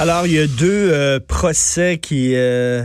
Alors, il y a deux euh, procès qui euh,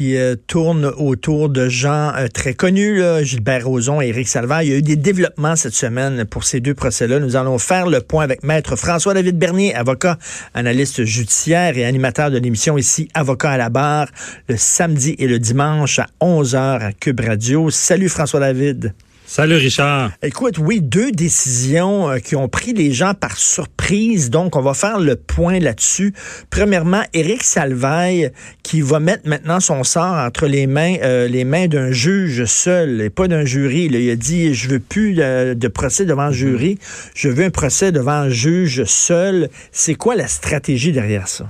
euh, tournent autour de gens très connus, Gilbert Rozon et Éric Salvaire. Il y a eu des développements cette semaine pour ces deux procès-là. Nous allons faire le point avec Maître François-David Bernier, avocat, analyste judiciaire et animateur de l'émission ici, Avocat à la barre, le samedi et le dimanche à 11h à Cube Radio. Salut François-David. Salut Richard. Écoute, oui, deux décisions euh, qui ont pris les gens par surprise. Donc, on va faire le point là-dessus. Premièrement, Éric Salvaille qui va mettre maintenant son sort entre les mains, euh, les mains d'un juge seul et pas d'un jury. il a dit, je veux plus de, de procès devant mm-hmm. jury, je veux un procès devant un juge seul. C'est quoi la stratégie derrière ça?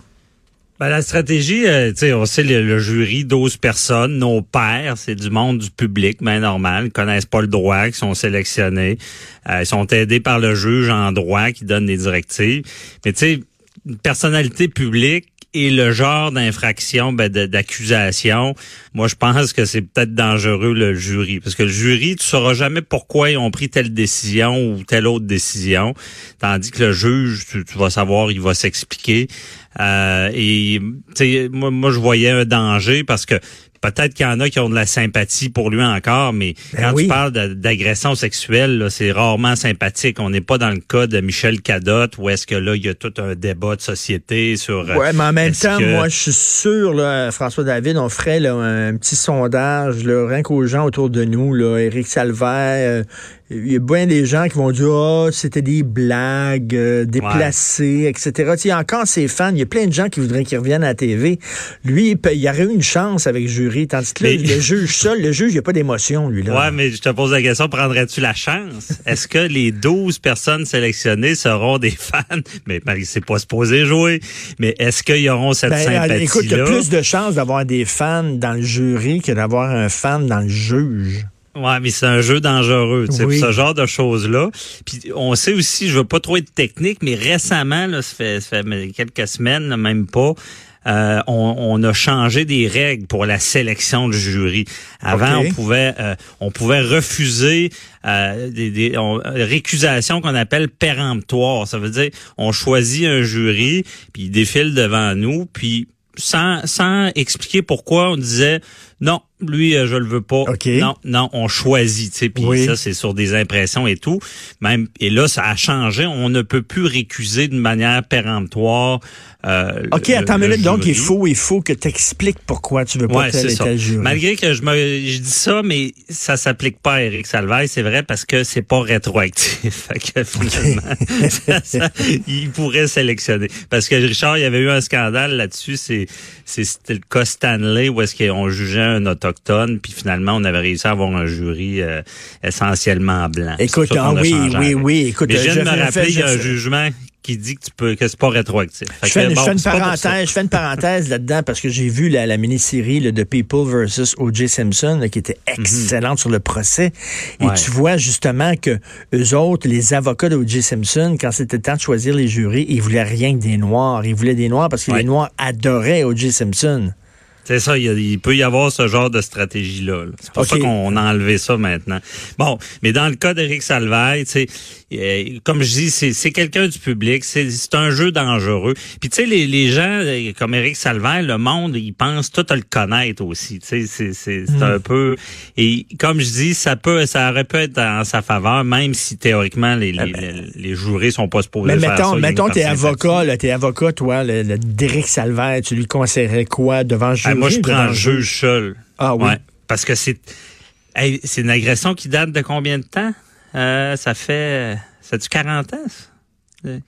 Ben, la stratégie, euh, tu sais, on sait le, jury, 12 personnes, nos pères, c'est du monde du public, mais ben, normal, ils connaissent pas le droit, qui sont sélectionnés, euh, ils sont aidés par le juge en droit qui donne des directives. Mais tu sais, une personnalité publique, et le genre d'infraction, ben, d'accusation, moi je pense que c'est peut-être dangereux le jury, parce que le jury, tu sauras jamais pourquoi ils ont pris telle décision ou telle autre décision, tandis que le juge, tu, vas savoir, il va s'expliquer. Euh, et moi, moi, je voyais un danger parce que peut-être qu'il y en a qui ont de la sympathie pour lui encore, mais ben quand tu parles d'agression sexuelle, c'est rarement sympathique. On n'est pas dans le cas de Michel Cadotte où est-ce que là, il y a tout un débat de société sur... Euh, ouais, mais en même temps, moi, je suis sûr, là, François David, on ferait là, un petit sondage, là, rien qu'aux gens autour de nous, là, Éric Salvaire, euh, il y a bien des gens qui vont dire oh, c'était des blagues euh, déplacées, etc. il y a encore ses fans, il y a plein de gens qui voudraient qu'il revienne à la TV. Lui, il, il y aurait eu une chance avec jury, tandis que le juge seul, le juge, il n'y a pas d'émotion, lui. Là. Ouais, mais je te pose la question, prendrais-tu la chance? Est-ce que les 12 personnes sélectionnées seront des fans? Mais c'est pas supposé jouer. Mais est-ce qu'ils auront cette ben, sympathie-là? Écoute, il y a plus de chances d'avoir des fans dans le jury que d'avoir un fan dans le juge. Ouais, mais c'est un jeu dangereux, tu sais, ce genre de choses-là. Puis on sait aussi, je veux pas trop être technique, mais récemment, là, ça fait, ça fait quelques semaines, même pas, euh, on, on, a changé des règles pour la sélection du jury. Avant, on pouvait euh, on pouvait refuser euh, des, des récusations qu'on appelle péremptoires. Ça veut dire on choisit un jury, puis il défile devant nous, puis sans, sans expliquer pourquoi on disait non, lui, euh, je le veux pas. Non, non, on choisit, tu sais, puis ça, c'est sur des impressions et tout. Même et là, ça a changé. On ne peut plus récuser de manière péremptoire. Euh, OK, attends une minute. Donc, il faut, il faut que tu expliques pourquoi tu veux pas ouais, tel et jury. Malgré que je me, je dis ça, mais ça s'applique pas à Eric Salvaille, c'est vrai, parce que c'est pas rétroactif. fait que finalement, il pourrait sélectionner. Parce que Richard, il y avait eu un scandale là-dessus. C'est, c'était le cas Stanley où est-ce qu'on jugeait un autochtone, puis finalement, on avait réussi à avoir un jury euh, essentiellement blanc. Écoute, ah oui, oui, oui, écoute. Mais je viens de me rappeler, il y a un jugement qui dit que tu peux que c'est pas rétroactif. Je fais, une parenthèse, je fais une parenthèse là-dedans parce que j'ai vu la, la mini-série de People versus O.J. Simpson qui était mhm. excellente sur le procès. Et tu vois justement que eux autres, les avocats d'O.J. Simpson, quand c'était temps de choisir les jurys, ils voulaient rien que des noirs. Ils voulaient des noirs parce que les noirs adoraient O.J. Simpson. C'est ça, il, peut y avoir ce genre de stratégie-là. C'est pour ça qu'on a enlevé ça maintenant. Bon, mais dans le cas d'Éric Salvaille, euh, comme je dis, c'est quelqu'un du public, c'est un jeu dangereux. Puis tu sais, les, les, gens euh, comme Éric Salvaire, le monde, ils pensent tout à le connaître aussi. Tu sais, c'est hmm. un peu... Et comme je dis, ça peut, ça aurait pu être en sa faveur, même si théoriquement les, les, ben, les, jurés sont pas supposés mais faire mettons, ça. Mettons, t'es avocat, là, t'es avocat, toi, le, le d'Éric Salvaire, tu lui conseillerais quoi devant le jury? Moi, je prends le juge seul. Ah oui? parce que c'est... c'est une agression qui date de combien de temps? Euh, ça fait... Ça du 40 ans,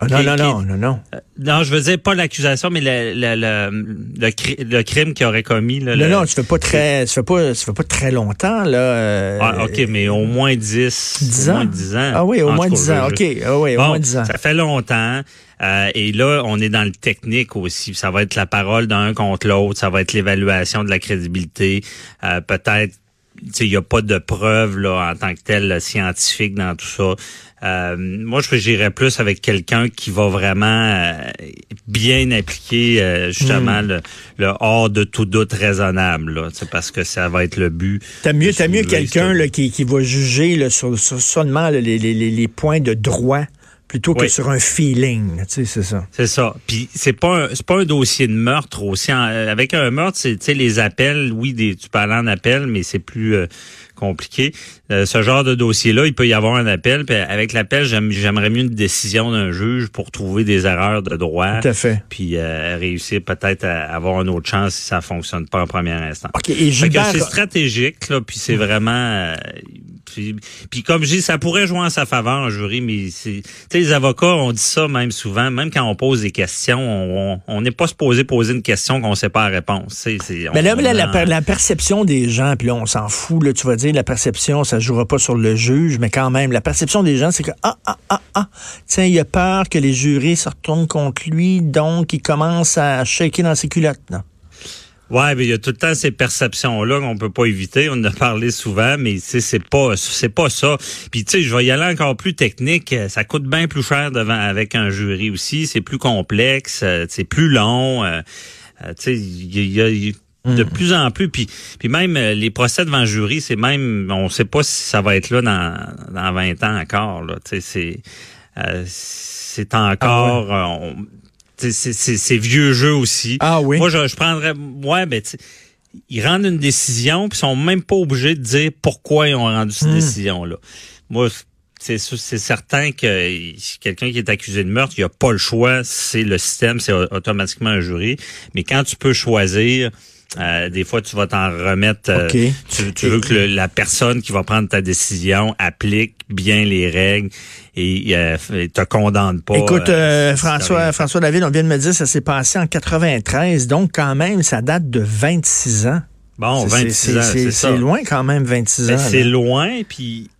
ah, non, non, non, non, non. Euh, non, je veux dire pas l'accusation, mais le, le, le, crime qu'il aurait commis. Là, non, non, tu fais pas très, tu fais pas, tu fais pas très longtemps là. Euh, ah, ok, mais au moins 10, 10 ans. Au moins 10 ans. Ah oui, au moins 10 ans. Ok, ah oui, au moins 10 ans. Ça fait longtemps. Euh, et là, on est dans le technique aussi. Ça va être la parole d'un contre l'autre. Ça va être l'évaluation de la crédibilité. Euh, Peut-être il n'y a pas de preuves là, en tant que tel scientifique dans tout ça. Euh, moi, je j'irais plus avec quelqu'un qui va vraiment euh, bien appliquer euh, justement hmm. le, hors de tout doute raisonnable, là, parce que ça va être le but. T'as mieux, t'as mieux quelqu'un qui, qui va juger là, sur, seulement les, les, les, points de droit plutôt que sur un feeling. Tu sais, c'est ça. C'est ça. Puis c'est pas c'est pas un dossier de meurtre aussi. avec un meurtre, c'est tu sais les appels. Oui, des, tu aller en appel, mais c'est plus euh, compliqué. Euh, ce genre de dossier-là, il peut y avoir un appel. Puis avec l'appel, j'aimerais mieux une décision d'un juge pour trouver des erreurs de droit. Tout à fait. Puis euh, réussir peut-être à avoir une autre chance si ça fonctionne pas en premier instant. OK. Et C'est stratégique, là, puis c'est vraiment... Puis, comme je dis, ça pourrait jouer en sa faveur en jury, mais c'est, les avocats, on dit ça même souvent, même quand on pose des questions, on n'est pas supposé poser une question qu'on ne sait pas la réponse. mais là, la, perception des gens, puis là, on s'en fout, là, tu vas dire, la perception, ça ne jouera pas sur le juge, mais quand même, la perception des gens, c'est que, ah, ah, ah, ah, tiens, il a peur que les jurés se retournent contre lui, donc il commence à shaker dans ses culottes. Non? Ouais, mais il y a tout le temps ces perceptions-là qu'on peut pas éviter. On en a parlé souvent, mais c'est pas c'est pas ça. Puis tu sais, je vais y aller encore plus technique. Ça coûte bien plus cher devant avec un jury aussi. C'est plus complexe, euh, c'est plus long. Euh, euh, tu sais, il y a, de hmm. plus en plus. Puis, puis même les procès devant le jury, c'est même, on sait pas si ça va être là dans, dans 20 ans encore. Là. C'est, c'est encore. Ah c'est vieux jeux aussi. Ah oui. Moi, je, je prendrais. Ouais, ben, ils rendent une décision, puis sont même pas obligés de dire pourquoi ils ont rendu cette hmm. décision-là. Moi, c'est certain que quelqu'un qui est accusé de meurtre, il a pas le choix. C'est le système, c'est automatiquement un jury. Mais quand tu peux choisir euh, des fois, tu vas t'en remettre. Euh, tu, veux que la personne qui va prendre ta décision applique bien les règles et euh, te condamne pas. Écoute, François, François David, on vient de me dire que ça s'est passé en 93, donc quand même, ça date de 26 ans. Bon, 26 ans, c'est ça. C'est loin quand même, 26 ben, ans. C'est loin, puis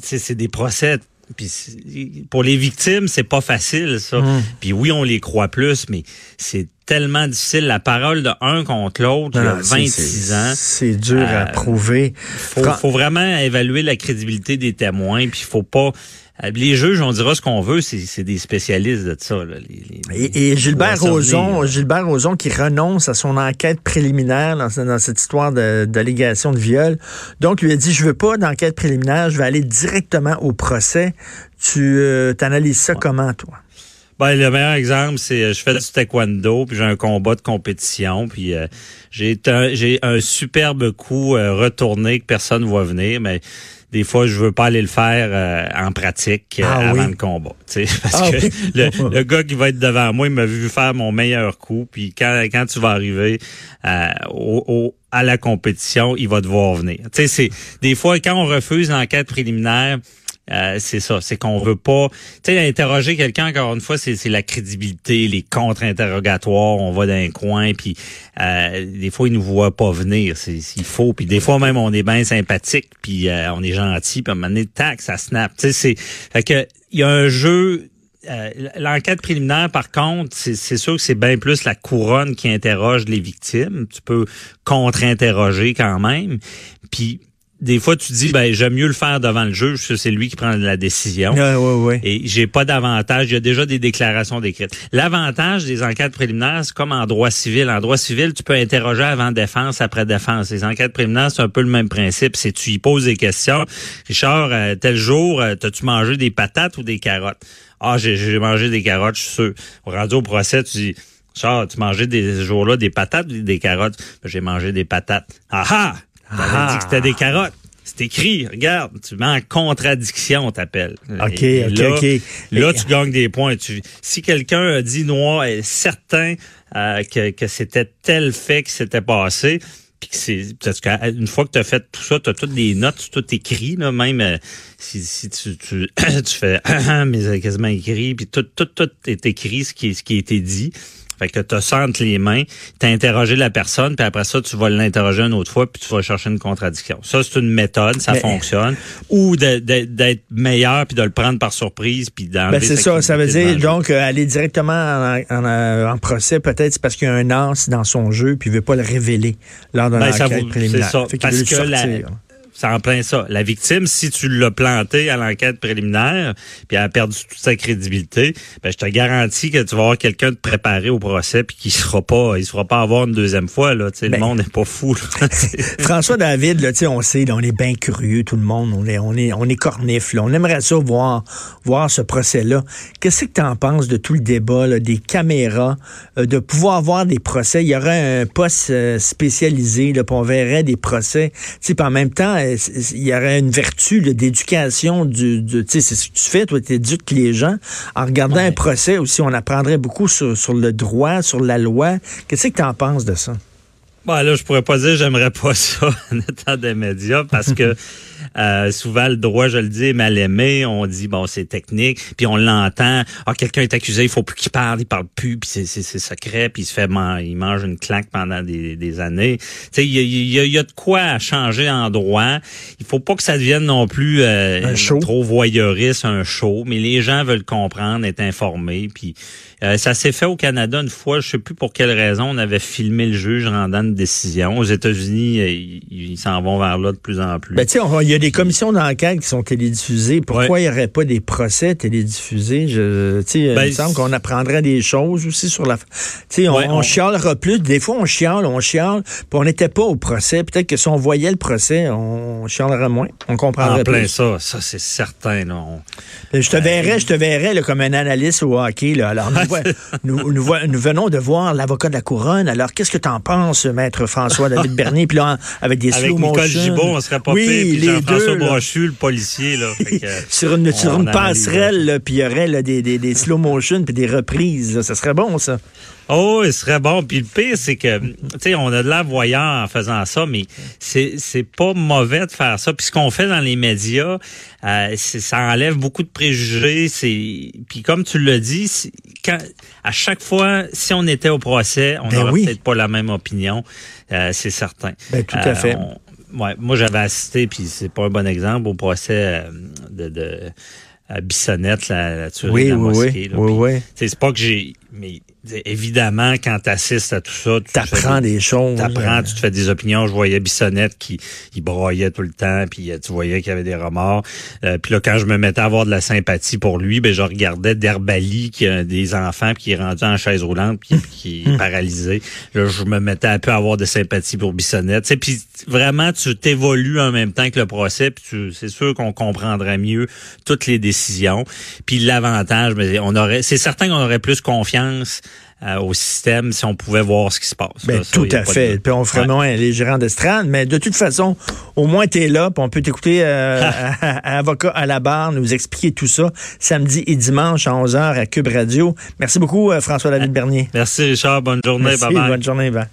c'est des procès puis pour les victimes, c'est pas facile ça. Hum. Puis oui, on les croit plus, mais c'est tellement difficile. La parole de un contre l'autre, il y a 26 ans. C'est dur à euh, prouver. Faut, faut vraiment évaluer la crédibilité des témoins, puis faut pas euh, les juges, on dira ce qu'on veut, c'est des spécialistes de ça. et, Gilbert Rozon, Gilbert Rozon qui renonce à son enquête préliminaire dans, cette histoire d'allégation de, viol. Donc, lui a dit, je veux pas d'enquête préliminaire, je vais aller directement au procès. Tu euh, analyses ça comment, toi? Ben, le meilleur exemple, c'est euh, je fais du taekwondo, puis j'ai un combat de compétition, puis j'ai j'ai un superbe coup retourné que personne ne voit venir, mais des fois, je veux pas aller le faire euh, en pratique euh, ah avant le combat. Parce ah que le, gars qui va être devant moi, il m'a vu faire mon meilleur coup. Puis quand, quand tu vas arriver euh, au, à la compétition, il va devoir venir. C'est, des fois, quand on refuse l'enquête préliminaire, euh, c'est ça, c'est qu'on veut pas, tu sais, interroger quelqu'un encore une fois, c'est la crédibilité, les contre-interrogatoires, on va dans un coin, puis euh, des fois ils nous voient pas venir, c'est il faut, puis des fois même on est bien sympathique, puis euh, on est gentil, puis à un moment donné, tac, ça snap, tu sais, c'est, fait que il y a un jeu. L'enquête préliminaire, par contre, c'est sûr que c'est bien plus la couronne qui interroge les victimes. Tu peux contre-interroger quand même. Puis des fois, tu dis, ben, j'aime mieux le faire devant le juge, que c'est lui qui prend la décision. Ouais. Et j'ai pas d'avantage. Il y a déjà des déclarations décrites. L'avantage des enquêtes préliminaires, c'est comme en droit civil. En droit civil, tu peux interroger avant défense, après défense. Les enquêtes préliminaires, c'est un peu le même principe. C'est tu y poses des questions. Richard, euh, tel jour, euh, t'as-tu mangé des patates ou des carottes? Ah, j'ai mangé des carottes, je suis sûr. Au rendu au procès, tu dis, Richard, tu mangeais des jours-là des patates ou des carottes? Ben, j'ai mangé des patates. Ah ah! T'avais dit que c'était des carottes. C'est écrit, regarde, tu mets en contradiction, t'appelles. OK, OK, OK. Là, tu gagnes des points. si quelqu'un a dit noir est certain euh, que, que c'était tel fait qui s'était passé, puis que c'est parce qu'une fois que tu as fait tout ça, tu as toutes des notes, tout écrit, là, même euh, si, si tu, tu, tu fais mais quasiment écrit, puis tout, tout, tout est écrit, ce qui, ce qui a été dit. Fait que tu sentes les mains, tu interrogé la personne, puis après ça, tu vas l'interroger une autre fois, puis tu vas chercher une contradiction. Ça, c'est une méthode, ça fonctionne. Ou d'être meilleur, puis de le prendre par surprise, puis d'enlever... Ben c'est ça, ça veut dire, donc, euh, aller directement en, en, en procès, peut-être c'est parce qu'il y a un as dans son jeu, puis il veut pas le révéler lors d'un ben, enquête préliminaire. Ça, parce que la, c'est en plein ça. La victime, si tu l'as planté à l'enquête préliminaire, puis elle a perdu toute sa crédibilité, ben je te garantis que tu vas avoir quelqu'un de préparé au procès puis qui sera pas, il sera pas avoir une deuxième fois là. le ben, monde n'est pas fou. François David, là, on sait, on est bien curieux, tout le monde, on est, on est, on est cornif. On aimerait ça voir, voir ce procès-là. Qu'est-ce que tu en penses de tout le débat, des caméras, euh, de pouvoir voir des procès? Il y aurait un poste euh, spécialisé, là, on verrait des procès. Puis en même temps, il y aurait une vertu d'éducation du, du c'est ce que tu fais, toi, tu éduques les gens. En regardant un procès aussi, on apprendrait beaucoup sur, sur le droit, sur la loi. Qu'est-ce que tu en penses de ça? Bon, là, je pourrais pas dire j'aimerais pas ça en étant des médias parce que euh, souvent le droit, je le dis, est mal aimé. On dit bon, c'est technique, puis on l'entend. Ah, quelqu'un est accusé, il faut plus qu'il parle, il parle plus, puis c'est, c'est, secret, puis il se fait il mange une claque pendant des, des années. Tu sais, il y a, y a, de quoi changer en droit. Il faut pas que ça devienne non plus euh, trop voyeuriste, un show, mais les gens veulent comprendre, être informés, puis euh, ça s'est fait au Canada une fois, je sais plus pour quelle raison, on avait filmé le juge rendant décision. Aux États-Unis, euh, ils s'en vont vers là de plus en plus. Ben, il y a des commissions d'enquête qui sont télédiffusées. Pourquoi il n'y aurait pas des procès télédiffusés? Je, ben, il me semble qu'on apprendrait des choses aussi sur la... On, on, on, chialera plus. Des fois, on chiale, on chiale, puis on n'était pas au procès. Peut-être que si on voyait le procès, on chialerait moins. On comprendrait en plein ça, ça c'est certain. Ben, je te verrais, je te verrais comme un analyste au hockey. Là. Alors, nous, nous, venons de voir l'avocat de la couronne. Alors, qu'est-ce que tu en penses, maître François-David Bernier? Puis là, avec des slow motion. Avec on serait pas oui, puis Jean-François Brochu, le policier. Là, sur une, sur une passerelle, puis il y aurait là, des, des, des, slow motion puis des reprises. Là. Ça serait bon, ça. Oh, il serait bon. Puis le pire, c'est que, tu sais, on a de la voyant en faisant ça, mais c'est c'est pas mauvais de faire ça. Puis ce qu'on fait dans les médias, euh, ça enlève beaucoup de préjugés. C'est puis comme tu l'as dit, quand à chaque fois, si on était au procès, on n'aurait ben peut-être pas la même opinion. Euh, c'est certain. Ben, tout à euh, fait. ouais, moi, j'avais assisté, puis c'est pas un bon exemple, au procès de, de à Bissonnette, la, la tuerie oui, de la mosquée. Oui, oui, oui. C'est pas que j'ai... Mais évidemment, quand tu assistes à tout ça, tu apprends des, choses. T'apprends, tu te fais des opinions. Je voyais Bissonnette qui il broyait tout le temps, puis euh, tu voyais qu'il y avait des remords. Euh, puis là, quand je me mettais à avoir de la sympathie pour lui, ben je regardais Derbali qui a des enfants, puis qui est rendu en chaise roulante, puis qui est paralysé. Là, je me mettais un peu à avoir de sympathie pour Bissonnette. Puis vraiment, tu t'évolues en même temps que le procès, puis c'est sûr qu'on comprendrait mieux toutes les décisions. Puis l'avantage, ben, on aurait, c'est certain qu'on aurait plus confiance euh, au système si on pouvait voir ce qui se passe. Ben, tout à fait. Puis on ferait moins les gérants d'estrade, mais de toute façon, au moins tu es là, puis on peut t'écouter euh, avocat à la barre, nous expliquer tout ça samedi et dimanche à 11h à Cube Radio. Merci beaucoup, euh, François-David Bernier. Merci, Richard. Bonne journée. Merci, bonne journée. Bye.